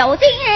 有的人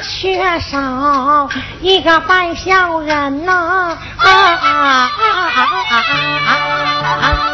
缺少一个败孝人呐、啊。啊啊啊啊啊啊啊啊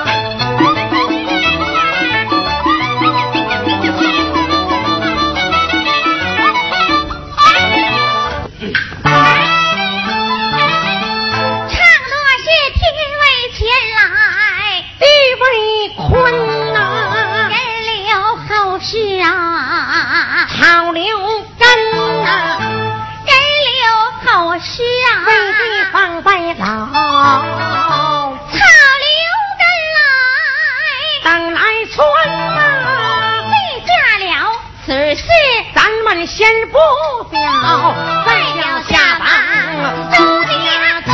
先不表，再表下邦朱家村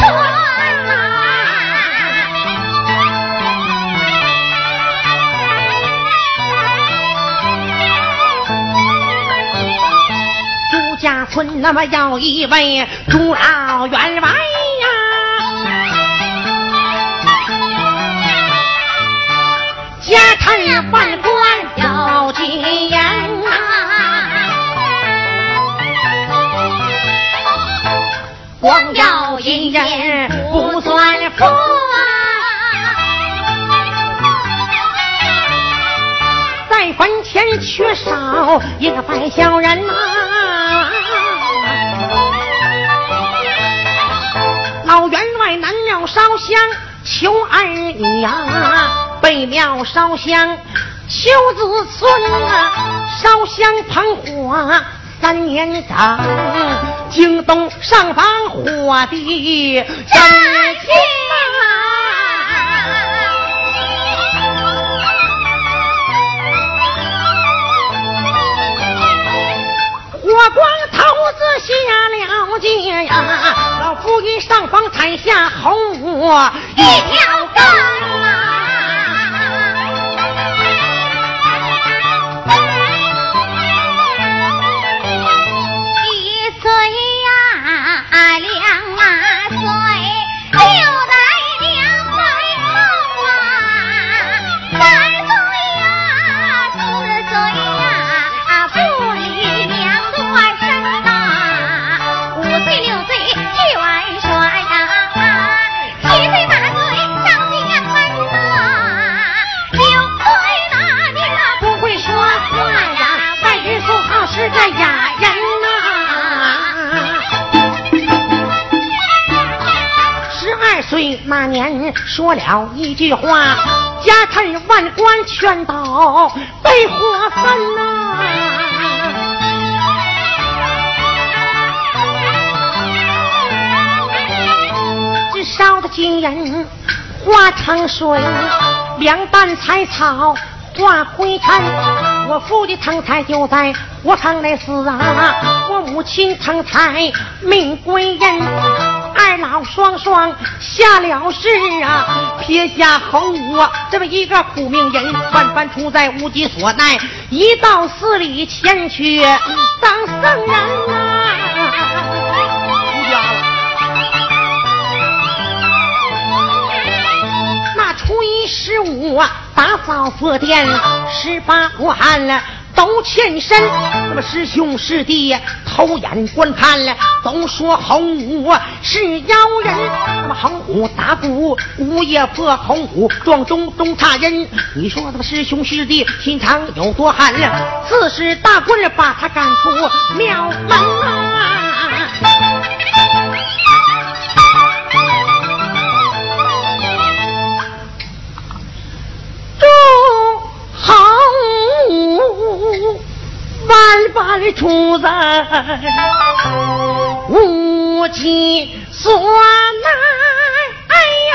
朱家村那么有一位朱老员外呀，家产万贯有几言。光要银人不算富啊，在坟前缺少一个白小人呐。老员外南庙烧香求儿女呀，北庙烧香求子孙啊，烧香捧火。三年长，京东上房火的真情啊！火光头子下了界呀，老夫一上房踩下红我一条杠了一句话，家臣万贯全倒被火焚呐。这烧的金银化成水，两担柴草化灰尘。我父的藤菜就在火场内死啊，我母亲藤菜命归人。二老双双下了世啊，撇下侯我这么一个苦命人，万般出在无计所奈，一到寺里前去当僧人啊。出家了。那初一十五，打扫佛殿，十八过汉了。都欠身，那么师兄师弟偷眼观看了，都说红武是妖人。那么红武打鼓，午夜破红武撞钟钟差人。你说那么师兄师弟心肠有多寒了？四十大棍把他赶出庙门啊！里出人无计所奈，哎呀！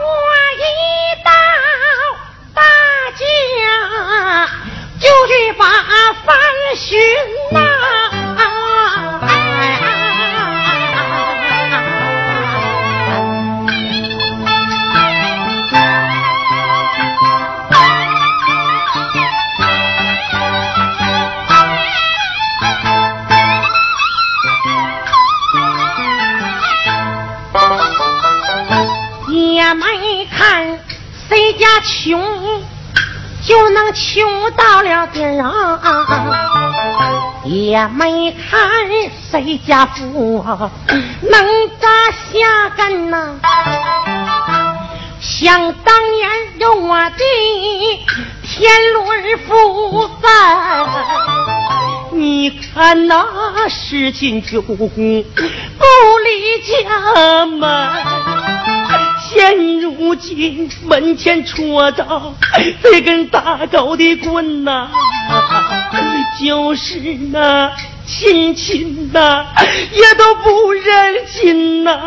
我一到大江，就去把饭。也没看谁家富能扎下根呐、想当年有我的天伦福在。你看那是金九不离家门，现如今门前戳着这根大狗的棍呐就是那亲亲呐也都不忍心呐。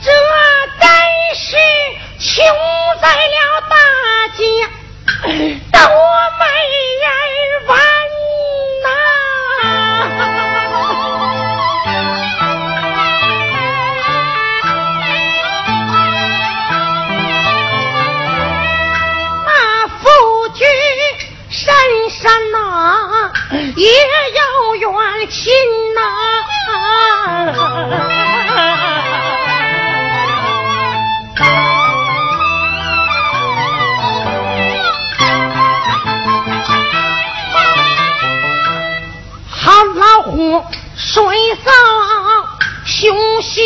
这真是穷在了大街也有远亲呐、好老虎水扫雄心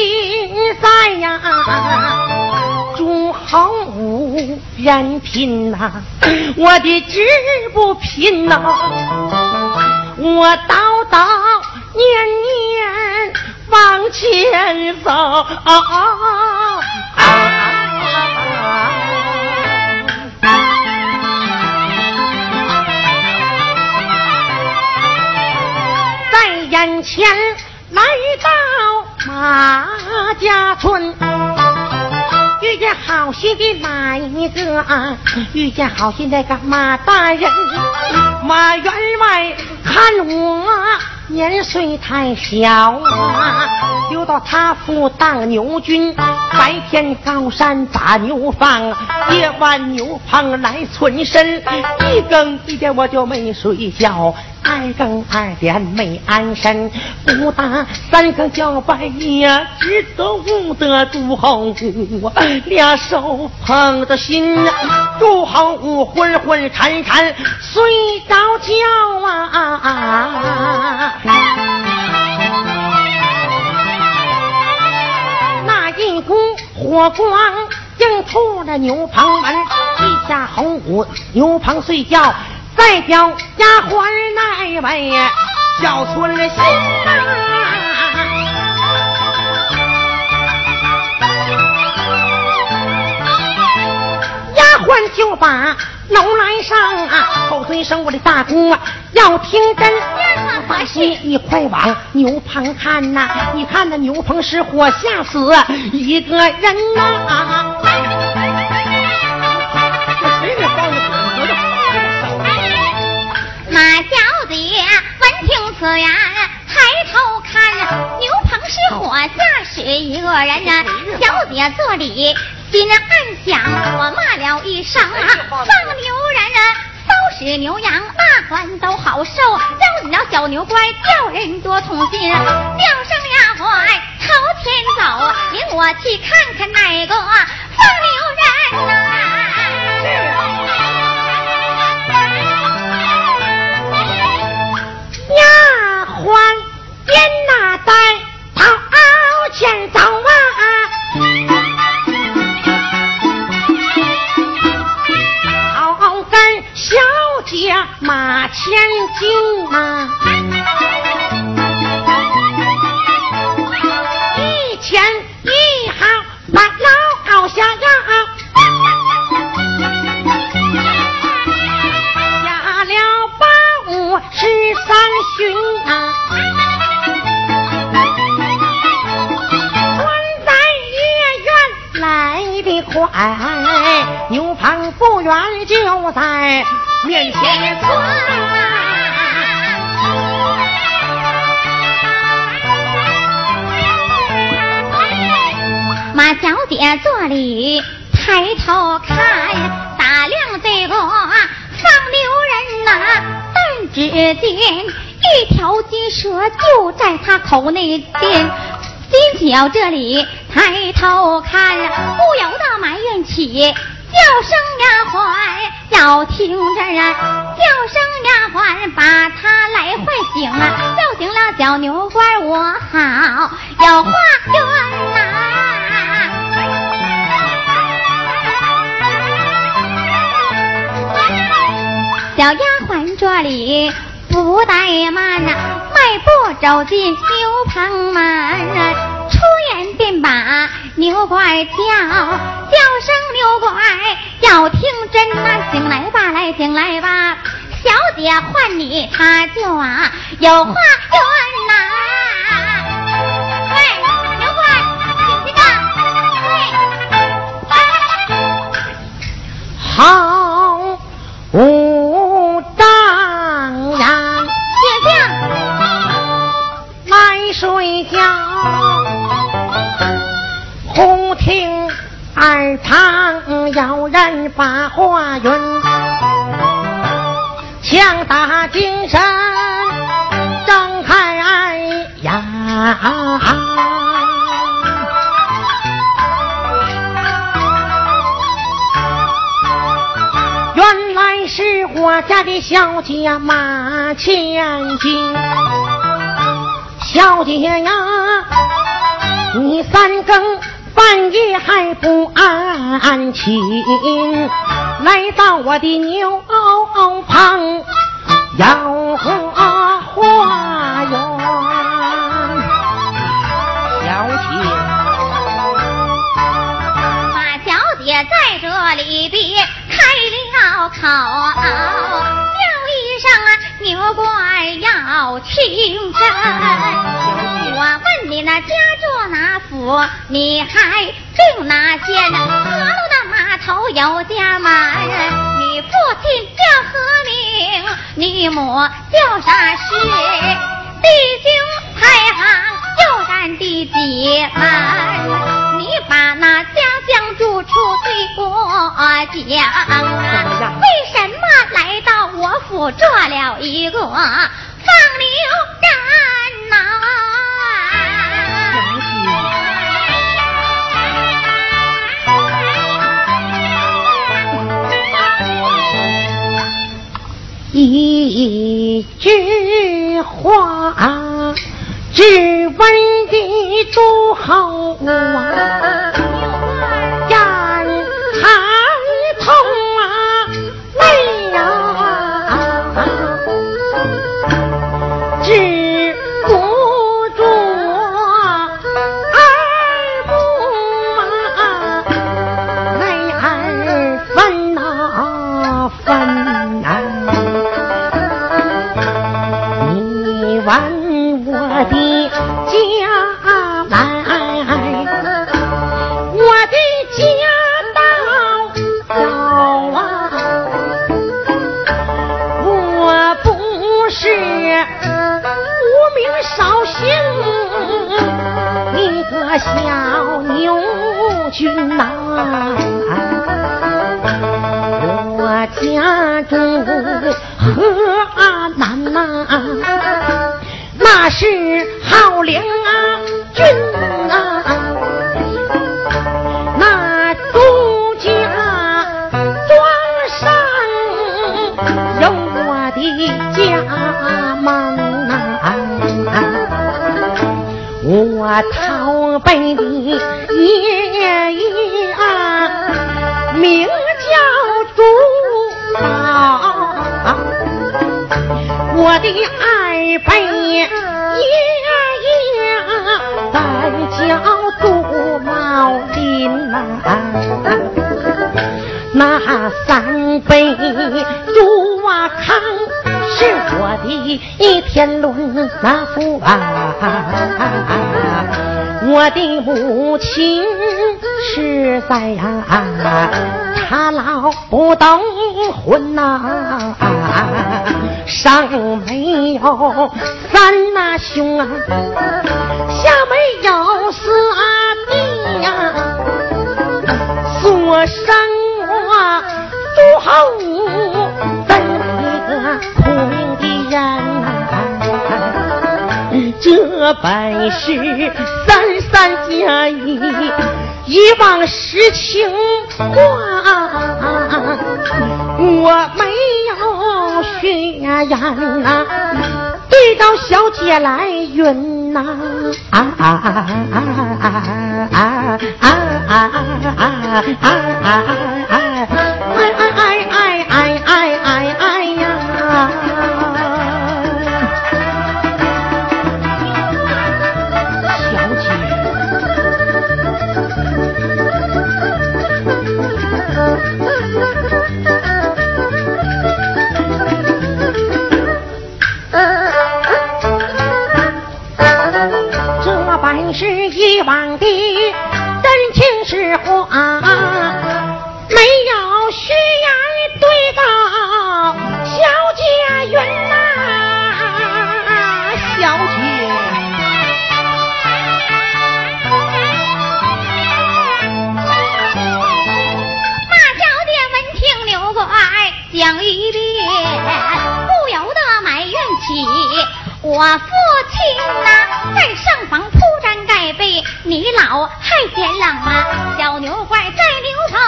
在呀，诸侯无人拼呐、我的志不拼呐、我叨叨念念往前走。在眼前来到马家村，遇见好心的哪一个啊？遇见好心那个马大人，马员外看我年岁太小啊，留到他府当牛军，白天高山打牛放，夜晚牛棚来存身，一更一点我就没睡觉。二更二点没安身，不打三更叫半夜，只得悟得诸侯武，俩手捧着心，诸侯武昏昏沉沉睡着觉啊。那一股火光映出了牛棚门，一下红舞牛棚睡觉，代表丫鬟那位小春心呐、丫鬟就把楼来上啊，口尊声我的大姑啊，要听真。发心，你快往牛棚看呐、你看那牛棚失火吓死一个人呐、马小姐闻听此言，抬头看，牛棚是火下死一个人啊！小姐这里心暗想，我骂了一声啊，放牛人啊！收拾牛羊，大官都好受，叫你那小牛乖叫人多痛心。叫声丫鬟朝前走，领我去看看那个放牛人呐、边那在跑前走啊，好，跟小姐马千金啊。就在面前坐。马小姐坐里抬头看，打量这个放牛人呐，但只见一条金蛇就在他口内边。金角这里抬头看，不由得埋怨起，叫声丫鬟要听着啊，叫声丫鬟把他来唤醒啊，叫醒了小牛倌，我好有话论呐。小丫鬟这里不怠慢呐，迈步走进牛棚门，啊出言便把牛怪叫，叫声牛怪要听真呐，醒来吧，来醒来吧，小姐唤你，他就啊有话问呐。喂，牛怪，醒醒啊！喂，好。睡觉，忽听耳旁有人把话云，强打精神睁开眼，原来是我家的小姐马千金。小姐呀，你三更夜还不安寝，来到我的牛棚要花园。小姐，马小姐在这里边开了口。叫一声啊牛怪要听真，我问你那家住哪府？你还住哪县？河路的码头有家门，你父亲叫何名？你母叫啥氏？弟兄排行又占第几门？你把那家乡住处对我讲，为什么来到我府做了一个放牛一句话，只问的诸侯啊。少兴一个小牛群呐，我家住河南呐，那是好粮。我讨。背的爷爷名叫朱茂，我的二辈爷爷在叫朱茂林呐，那三辈朱啊康一天轮那福啊！我的母亲实在呀，她老不懂婚呐，上没有三那兄啊，下没有四阿弟呀，所生我朱后这本是三三加一，一往实情话，我没有血缘呐，对到小姐来云呐，啊啊啊啊啊啊啊啊啊啊啊！啊讲的真情实话，没有虚言对告小姐云呐、小姐。马小姐闻听刘怪讲一遍，不由得埋怨起我父亲呐、在上房，你老害嫌冷啊！小牛怪在牛棚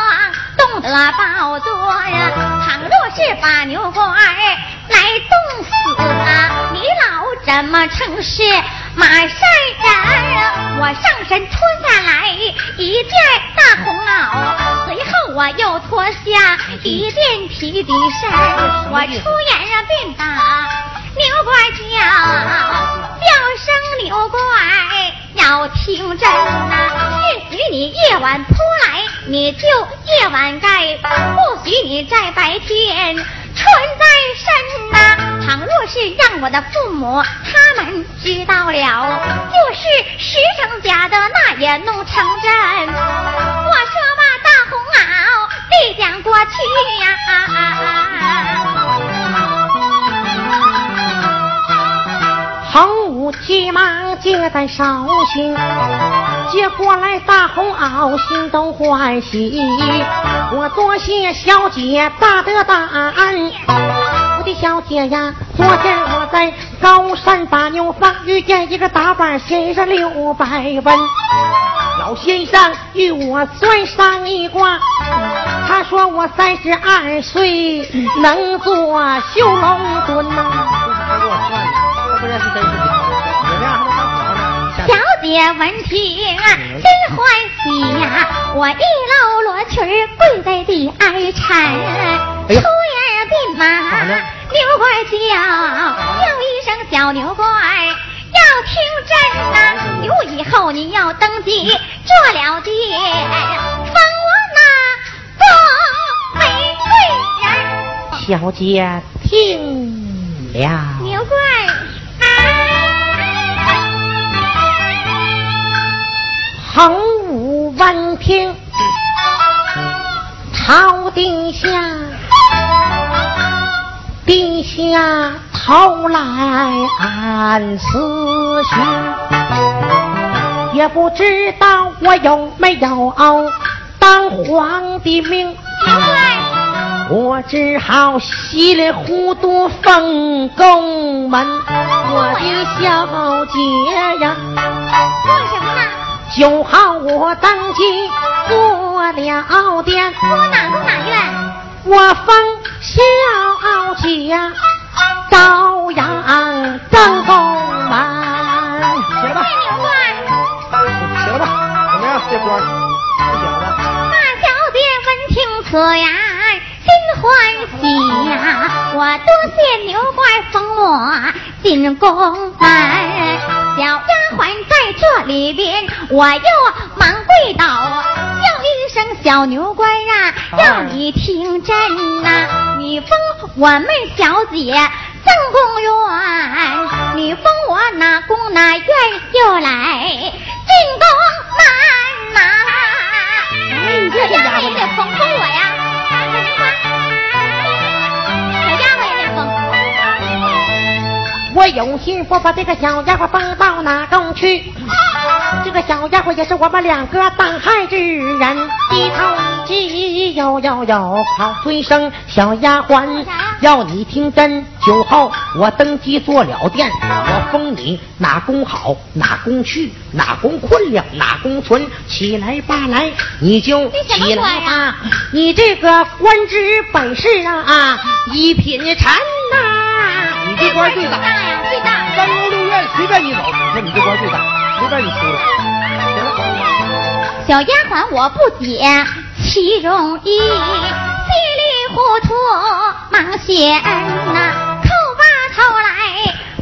冻得抱坐呀，倘若是把牛怪来冻死啊，你老怎么成是马善人？我上身脱下来一件大红袄，随后我又脱下一件皮底衫，我出言啊便把牛怪叫，叫声牛怪要听真呐、是许你夜晚扑来，你就夜晚盖，不许你在白天穿在身呐、倘若是让我的父母他们知道了，就是实成假的，那也弄成真。我说吧，大红袄递讲过去呀、啊急忙接在手心，接过来大红袄，心动欢喜。我多谢小姐大德大恩，我的小姐呀，昨天我在高山打牛放遇见一个打板先生六百文，老先生与我算上一卦，他说我三十二岁能做绣龙墩呐、他给我算的，都不知道是真是假。你这样还能当皇上？小姐闻听啊，真欢喜呀、我一搂罗裙儿跪在地哀颤，哎呀出言并马，牛怪叫，叫一声小牛怪。要听真呐、由以后你要登基做了爹，封我那做玫瑰人。小姐听了。牛怪，横武闻听，朝殿下，低下头来暗思绪，也不知道我有没有当皇帝命。我只好稀里糊涂奉公门，我的小姐呀，做什么呢？就好我登基做了殿，我哪宫哪院？我封小姐朝阳正宫门。行了吧，牛怪。行了吧，怎么样？这官不小了。大小姐闻听此言，心欢喜呀、我多谢牛怪封我进宫门，小丫鬟在这里边，我又忙跪倒，叫一声小牛官啊，要你听真呐、你封我们小姐正宫院，你封我哪宫哪院又来进宫门呐。小丫鬟也得封封我有心我把这个小丫鬟封到哪宫去？这个小丫鬟也是我们两个当害之人，低头鸡呦呦呦好催生小丫鬟，要你听真。酒后我登基做了殿，我封你哪宫好哪宫去，哪宫困了哪宫存，起来吧来你就起来吧，你这个官职本事啊一品臣呐，你这官最大呀，最大。三宫六院随便你走，说你这官最大，随便你出来。行了，小丫鬟我不解其容易，稀里糊涂忙谢恩呐，叩罢头来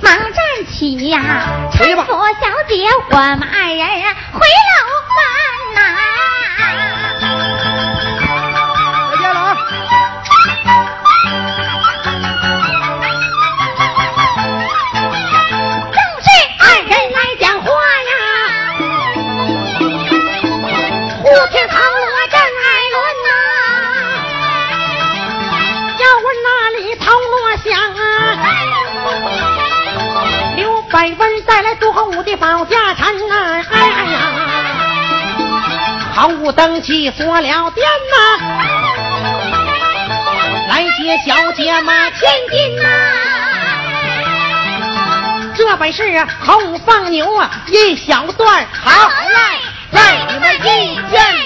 忙站起呀，搀扶小姐我们二人回楼门呐。登基锁了店呐，来接小姐马千金呐。这本是后放牛啊，一小段，好来，来你们一见着。